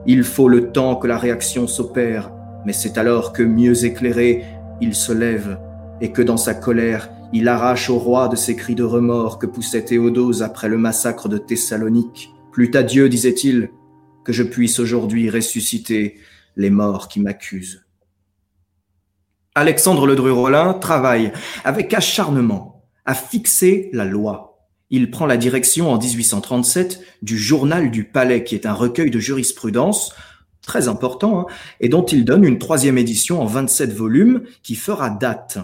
Il faut le temps que la réaction s'opère, mais c'est alors que, mieux éclairé, il se lève, et que dans sa colère, il arrache au roi de ces cris de remords que poussait Théodose après le massacre de Thessalonique. Plût à Dieu, disait-il, que je puisse aujourd'hui ressusciter les morts qui m'accusent. Alexandre Ledru-Rollin travaille avec acharnement à fixer la loi, il prend la direction en 1837 du Journal du Palais, qui est un recueil de jurisprudence très important, hein, et dont il donne une troisième édition en 27 volumes qui fera date.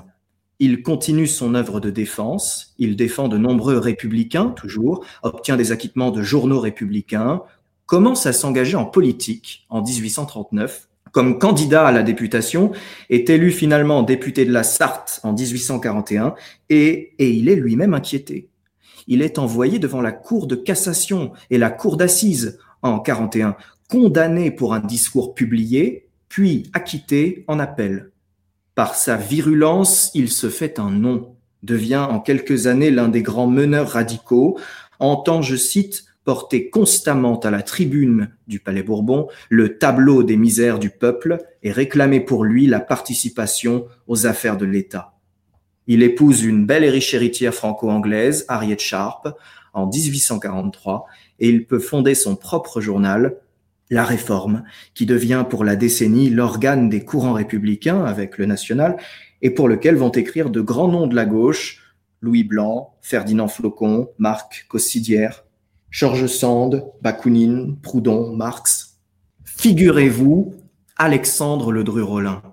Il continue son œuvre de défense, il défend de nombreux républicains, toujours, obtient des acquittements de journaux républicains, commence à s'engager en politique en 1839, comme candidat à la députation, est élu finalement député de la Sarthe en 1841, et, et il est lui-même inquiété il est envoyé devant la cour de cassation et la cour d'assises en 41, condamné pour un discours publié, puis acquitté en appel. Par sa virulence, il se fait un nom, devient en quelques années l'un des grands meneurs radicaux, entend, je cite, porter constamment à la tribune du Palais Bourbon le tableau des misères du peuple et réclamer pour lui la participation aux affaires de l'État. Il épouse une belle et riche héritière franco-anglaise, Harriet Sharp, en 1843, et il peut fonder son propre journal, La Réforme, qui devient pour la décennie l'organe des courants républicains avec le national, et pour lequel vont écrire de grands noms de la gauche, Louis Blanc, Ferdinand Flocon, Marc Cossidière, Georges Sand, Bakounine, Proudhon, Marx. Figurez-vous Alexandre Ledru-Rollin.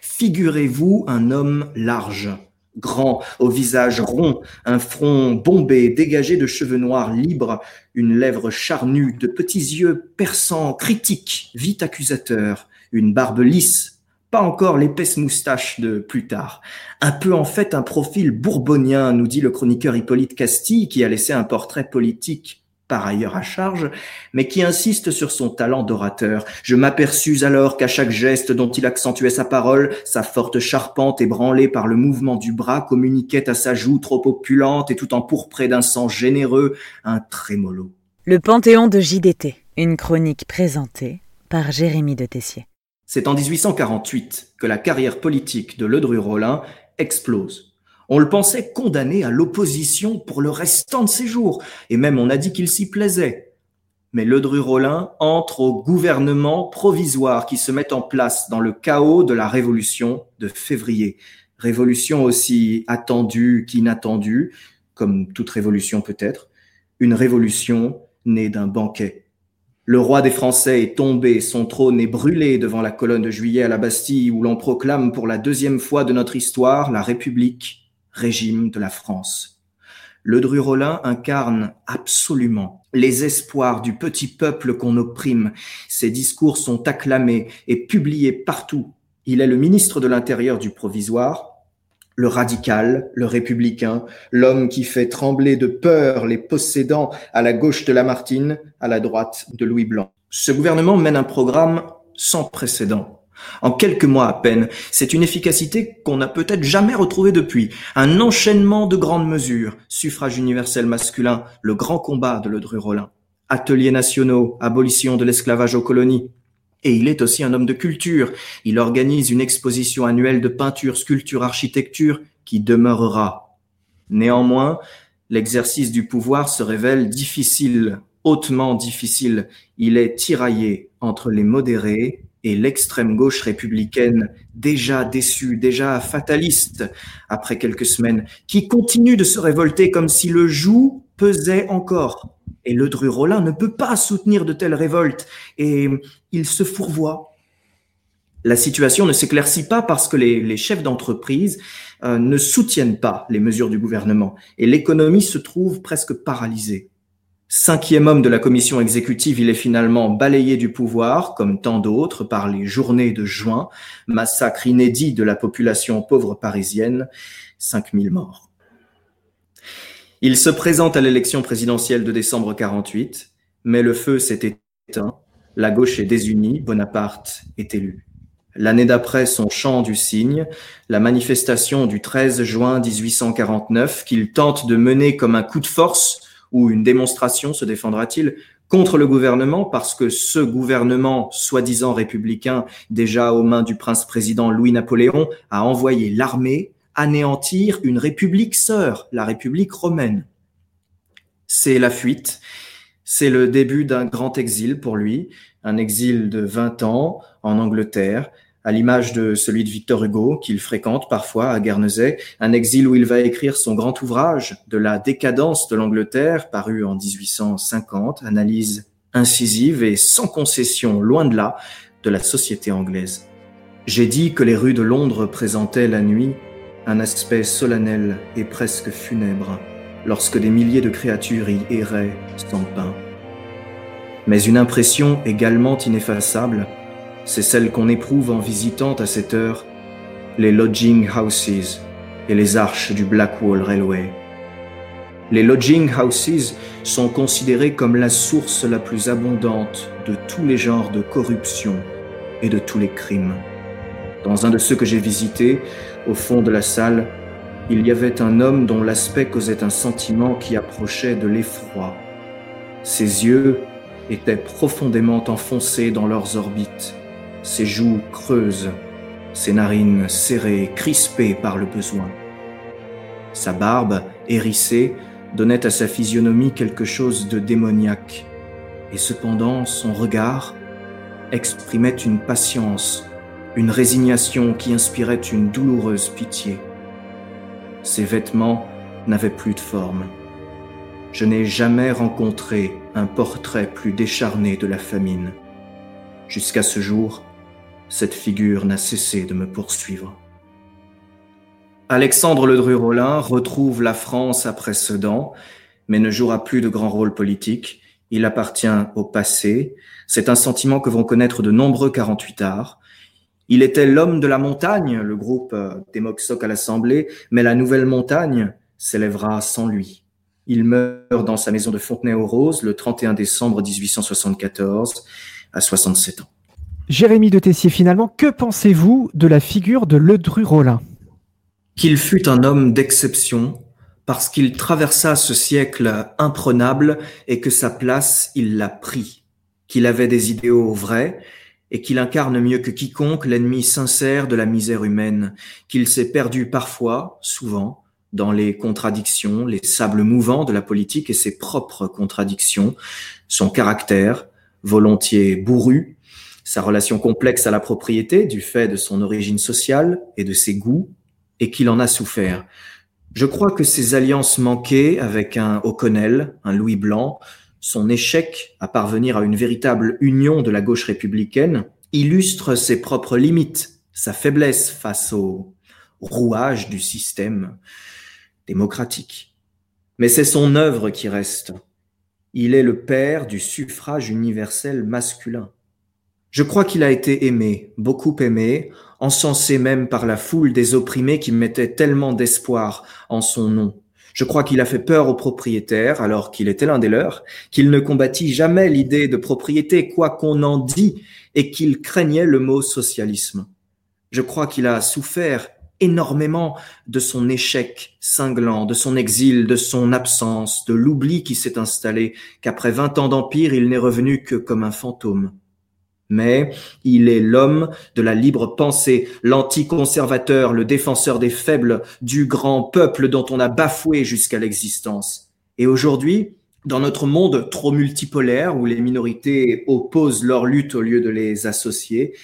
Figurez-vous un homme large, grand, au visage rond, un front bombé, dégagé de cheveux noirs libres, une lèvre charnue, de petits yeux perçants, critiques, vite accusateurs, une barbe lisse, pas encore l'épaisse moustache de plus tard. Un peu en fait un profil bourbonien, nous dit le chroniqueur Hippolyte Castille, qui a laissé un portrait politique par ailleurs à charge, mais qui insiste sur son talent d'orateur. Je m'aperçus alors qu'à chaque geste dont il accentuait sa parole, sa forte charpente ébranlée par le mouvement du bras communiquait à sa joue trop opulente et tout empourprée d'un sang généreux un trémolo. Le Panthéon de JDT, une chronique présentée par Jérémy de Tessier. C'est en 1848 que la carrière politique de Ledru-Rollin explose. On le pensait condamné à l'opposition pour le restant de ses jours, et même on a dit qu'il s'y plaisait. Mais Ledru-Rollin entre au gouvernement provisoire qui se met en place dans le chaos de la révolution de février. Révolution aussi attendue qu'inattendue, comme toute révolution peut-être, une révolution née d'un banquet. Le roi des Français est tombé, son trône est brûlé devant la colonne de juillet à la Bastille où l'on proclame pour la deuxième fois de notre histoire la République régime de la France. Le Dru-Rollin incarne absolument les espoirs du petit peuple qu'on opprime. Ses discours sont acclamés et publiés partout. Il est le ministre de l'Intérieur du provisoire, le radical, le républicain, l'homme qui fait trembler de peur les possédants à la gauche de Lamartine, à la droite de Louis Blanc. Ce gouvernement mène un programme sans précédent. En quelques mois à peine, c'est une efficacité qu'on n'a peut-être jamais retrouvée depuis. Un enchaînement de grandes mesures, suffrage universel masculin, le grand combat de Ledru-Rollin, ateliers nationaux, abolition de l'esclavage aux colonies. Et il est aussi un homme de culture. Il organise une exposition annuelle de peinture, sculpture, architecture qui demeurera. Néanmoins, l'exercice du pouvoir se révèle difficile, hautement difficile. Il est tiraillé entre les modérés et l'extrême gauche républicaine, déjà déçue, déjà fataliste après quelques semaines, qui continue de se révolter comme si le joug pesait encore. Et le Dru-Rollin ne peut pas soutenir de telles révoltes, et il se fourvoie. La situation ne s'éclaircit pas parce que les, chefs d'entreprise euh, ne soutiennent pas les mesures du gouvernement, et l'économie se trouve presque paralysée. Cinquième homme de la commission exécutive, il est finalement balayé du pouvoir, comme tant d'autres, par les journées de juin, massacre inédit de la population pauvre parisienne, 5000 morts. Il se présente à l'élection présidentielle de décembre 48, mais le feu s'est éteint, la gauche est désunie, Bonaparte est élu. L'année d'après son chant du cygne, la manifestation du 13 juin 1849 qu'il tente de mener comme un coup de force ou une démonstration se défendra-t-il contre le gouvernement parce que ce gouvernement soi-disant républicain, déjà aux mains du prince-président Louis-Napoléon, a envoyé l'armée anéantir une république sœur, la République romaine. C'est la fuite, c'est le début d'un grand exil pour lui, un exil de 20 ans en Angleterre, à l'image de celui de Victor Hugo, qu'il fréquente parfois à Guernesey, un exil où il va écrire son grand ouvrage de la décadence de l'Angleterre, paru en 1850, analyse incisive et sans concession, loin de là, de la société anglaise. J'ai dit que les rues de Londres présentaient la nuit un aspect solennel et presque funèbre, lorsque des milliers de créatures y erraient sans pain. Mais une impression également ineffaçable, c'est celle qu'on éprouve en visitant à cette heure les lodging houses et les arches du Blackwall Railway. Les lodging houses sont considérés comme la source la plus abondante de tous les genres de corruption et de tous les crimes. Dans un de ceux que j'ai visités, au fond de la salle, il y avait un homme dont l'aspect causait un sentiment qui approchait de l'effroi. Ses yeux étaient profondément enfoncés dans leurs orbites ses joues creuses, ses narines serrées, crispées par le besoin. Sa barbe, hérissée, donnait à sa physionomie quelque chose de démoniaque, et cependant son regard exprimait une patience, une résignation qui inspirait une douloureuse pitié. Ses vêtements n'avaient plus de forme. Je n'ai jamais rencontré un portrait plus décharné de la famine. Jusqu'à ce jour, cette figure n'a cessé de me poursuivre. Alexandre Ledru-Rollin retrouve la France après Sedan, mais ne jouera plus de grand rôle politique. Il appartient au passé. C'est un sentiment que vont connaître de nombreux 48 arts. Il était l'homme de la montagne, le groupe euh, des Moxoc à l'Assemblée, mais la nouvelle montagne s'élèvera sans lui. Il meurt dans sa maison de Fontenay-aux-Roses le 31 décembre 1874 à 67 ans. Jérémy de Tessier, finalement, que pensez-vous de la figure de Ledru-Rollin Qu'il fut un homme d'exception parce qu'il traversa ce siècle imprenable et que sa place, il l'a pris, qu'il avait des idéaux vrais et qu'il incarne mieux que quiconque l'ennemi sincère de la misère humaine, qu'il s'est perdu parfois, souvent, dans les contradictions, les sables mouvants de la politique et ses propres contradictions, son caractère, volontiers bourru, sa relation complexe à la propriété du fait de son origine sociale et de ses goûts, et qu'il en a souffert. Je crois que ses alliances manquées avec un O'Connell, un Louis Blanc, son échec à parvenir à une véritable union de la gauche républicaine, illustrent ses propres limites, sa faiblesse face au rouage du système démocratique. Mais c'est son œuvre qui reste. Il est le père du suffrage universel masculin. Je crois qu'il a été aimé, beaucoup aimé, encensé même par la foule des opprimés qui mettaient tellement d'espoir en son nom. Je crois qu'il a fait peur aux propriétaires alors qu'il était l'un des leurs, qu'il ne combattit jamais l'idée de propriété, quoi qu'on en dit, et qu'il craignait le mot socialisme. Je crois qu'il a souffert énormément de son échec cinglant, de son exil, de son absence, de l'oubli qui s'est installé, qu'après vingt ans d'empire, il n'est revenu que comme un fantôme. Mais il est l'homme de la libre pensée, l'anticonservateur, le défenseur des faibles, du grand peuple dont on a bafoué jusqu'à l'existence. Et aujourd'hui, dans notre monde trop multipolaire où les minorités opposent leur lutte au lieu de les associer,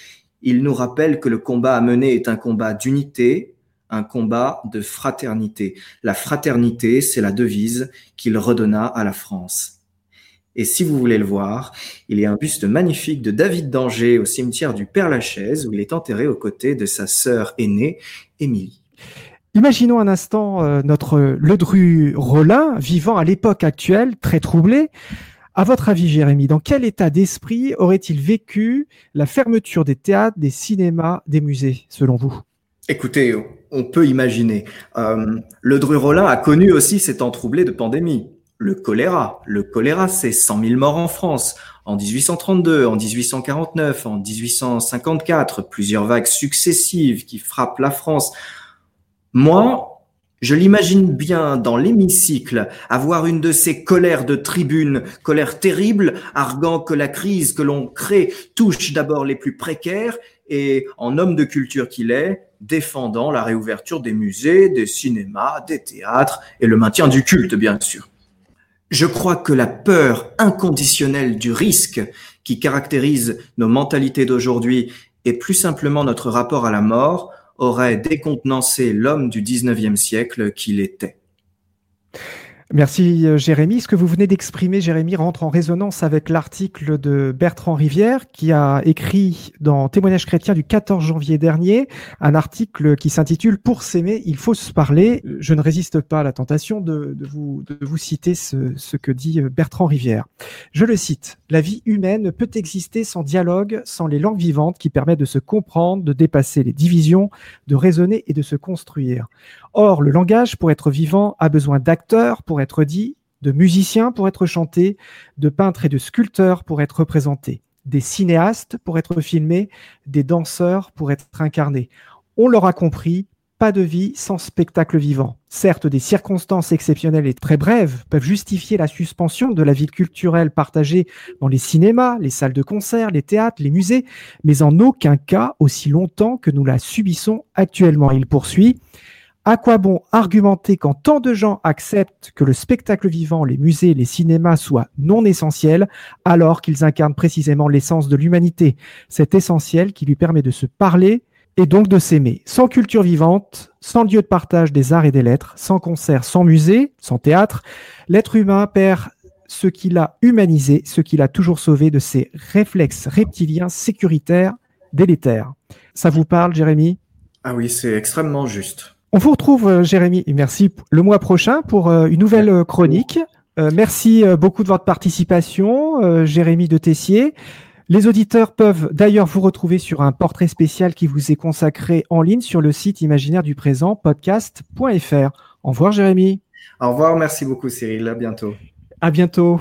il nous rappelle que le combat à mener est un combat d'unité, un combat de fraternité. La fraternité, c'est la devise qu'il redonna à la France. Et si vous voulez le voir, il y a un buste magnifique de David d'Angers au cimetière du Père-Lachaise où il est enterré aux côtés de sa sœur aînée, Émilie. Imaginons un instant euh, notre Ledru Rollin vivant à l'époque actuelle, très troublé. À votre avis, Jérémy, dans quel état d'esprit aurait-il vécu la fermeture des théâtres, des cinémas, des musées, selon vous? Écoutez, on peut imaginer. Euh, Ledru Rollin a connu aussi ces temps troublés de pandémie. Le choléra. Le choléra, c'est 100 000 morts en France. En 1832, en 1849, en 1854, plusieurs vagues successives qui frappent la France. Moi, je l'imagine bien dans l'hémicycle avoir une de ces colères de tribune, colère terrible, arguant que la crise que l'on crée touche d'abord les plus précaires et, en homme de culture qu'il est, défendant la réouverture des musées, des cinémas, des théâtres et le maintien du culte, bien sûr. Je crois que la peur inconditionnelle du risque qui caractérise nos mentalités d'aujourd'hui et plus simplement notre rapport à la mort aurait décontenancé l'homme du 19e siècle qu'il était. Merci euh, Jérémy. Ce que vous venez d'exprimer, Jérémy, rentre en résonance avec l'article de Bertrand Rivière qui a écrit dans Témoignage chrétien du 14 janvier dernier un article qui s'intitule Pour s'aimer, il faut se parler. Je ne résiste pas à la tentation de, vous, de vous citer ce, que dit euh, Bertrand Rivière. Je le cite. La vie humaine ne peut exister sans dialogue, sans les langues vivantes qui permettent de se comprendre, de dépasser les divisions, de raisonner et de se construire. Or, le langage, pour être vivant, a besoin d'acteurs pour être dit, de musiciens pour être chanté, de peintres et de sculpteurs pour être représentés, des cinéastes pour être filmés, des danseurs pour être incarnés. On l'aura compris, pas de vie sans spectacle vivant. Certes, des circonstances exceptionnelles et très brèves peuvent justifier la suspension de la vie culturelle partagée dans les cinémas, les salles de concert, les théâtres, les musées, mais en aucun cas aussi longtemps que nous la subissons actuellement. Il poursuit. À quoi bon argumenter quand tant de gens acceptent que le spectacle vivant, les musées, les cinémas soient non essentiels, alors qu'ils incarnent précisément l'essence de l'humanité, cet essentiel qui lui permet de se parler et donc de s'aimer. Sans culture vivante, sans lieu de partage des arts et des lettres, sans concert, sans musée, sans théâtre, l'être humain perd ce qu'il a humanisé, ce qu'il a toujours sauvé de ses réflexes reptiliens sécuritaires délétères. Ça vous parle, Jérémy? Ah oui, c'est extrêmement juste. On vous retrouve, euh, Jérémy, merci, le mois prochain pour euh, une nouvelle euh, chronique. merci beaucoup de votre participation, Jérémy de Tessier. Les auditeurs peuvent d'ailleurs vous retrouver sur un portrait spécial qui vous est consacré en ligne sur le site imaginaire du présent podcast.fr. Au revoir, Jérémy. Au revoir, merci beaucoup Cyril, à bientôt. À bientôt.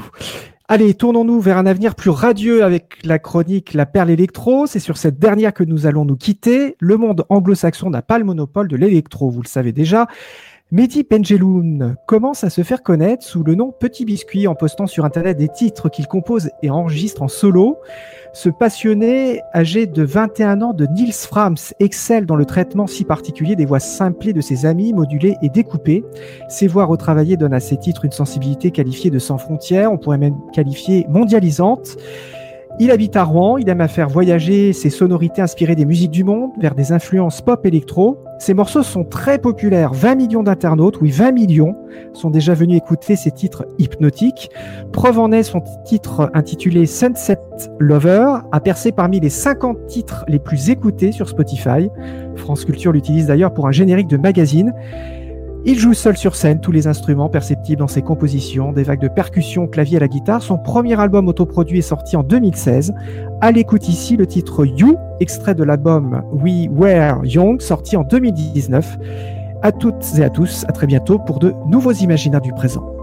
Allez, tournons-nous vers un avenir plus radieux avec la chronique La Perle électro. C'est sur cette dernière que nous allons nous quitter. Le monde anglo-saxon n'a pas le monopole de l'électro, vous le savez déjà. Mehdi Benjeloun commence à se faire connaître sous le nom Petit Biscuit en postant sur Internet des titres qu'il compose et enregistre en solo. Ce passionné, âgé de 21 ans de Niels Frams, excelle dans le traitement si particulier des voix simplées de ses amis, modulées et découpées. Ses voix retravaillées donnent à ses titres une sensibilité qualifiée de sans frontières, on pourrait même qualifier mondialisante. Il habite à Rouen, il aime à faire voyager ses sonorités inspirées des musiques du monde vers des influences pop électro. Ses morceaux sont très populaires, 20 millions d'internautes, oui 20 millions, sont déjà venus écouter ses titres hypnotiques. Preuve en est son titre intitulé Sunset Lover, a percé parmi les 50 titres les plus écoutés sur Spotify. France Culture l'utilise d'ailleurs pour un générique de magazine. Il joue seul sur scène tous les instruments perceptibles dans ses compositions, des vagues de percussions, clavier à la guitare. Son premier album autoproduit est sorti en 2016. À l'écoute ici le titre You, extrait de l'album We Were Young, sorti en 2019. À toutes et à tous, à très bientôt pour de nouveaux imaginaires du présent.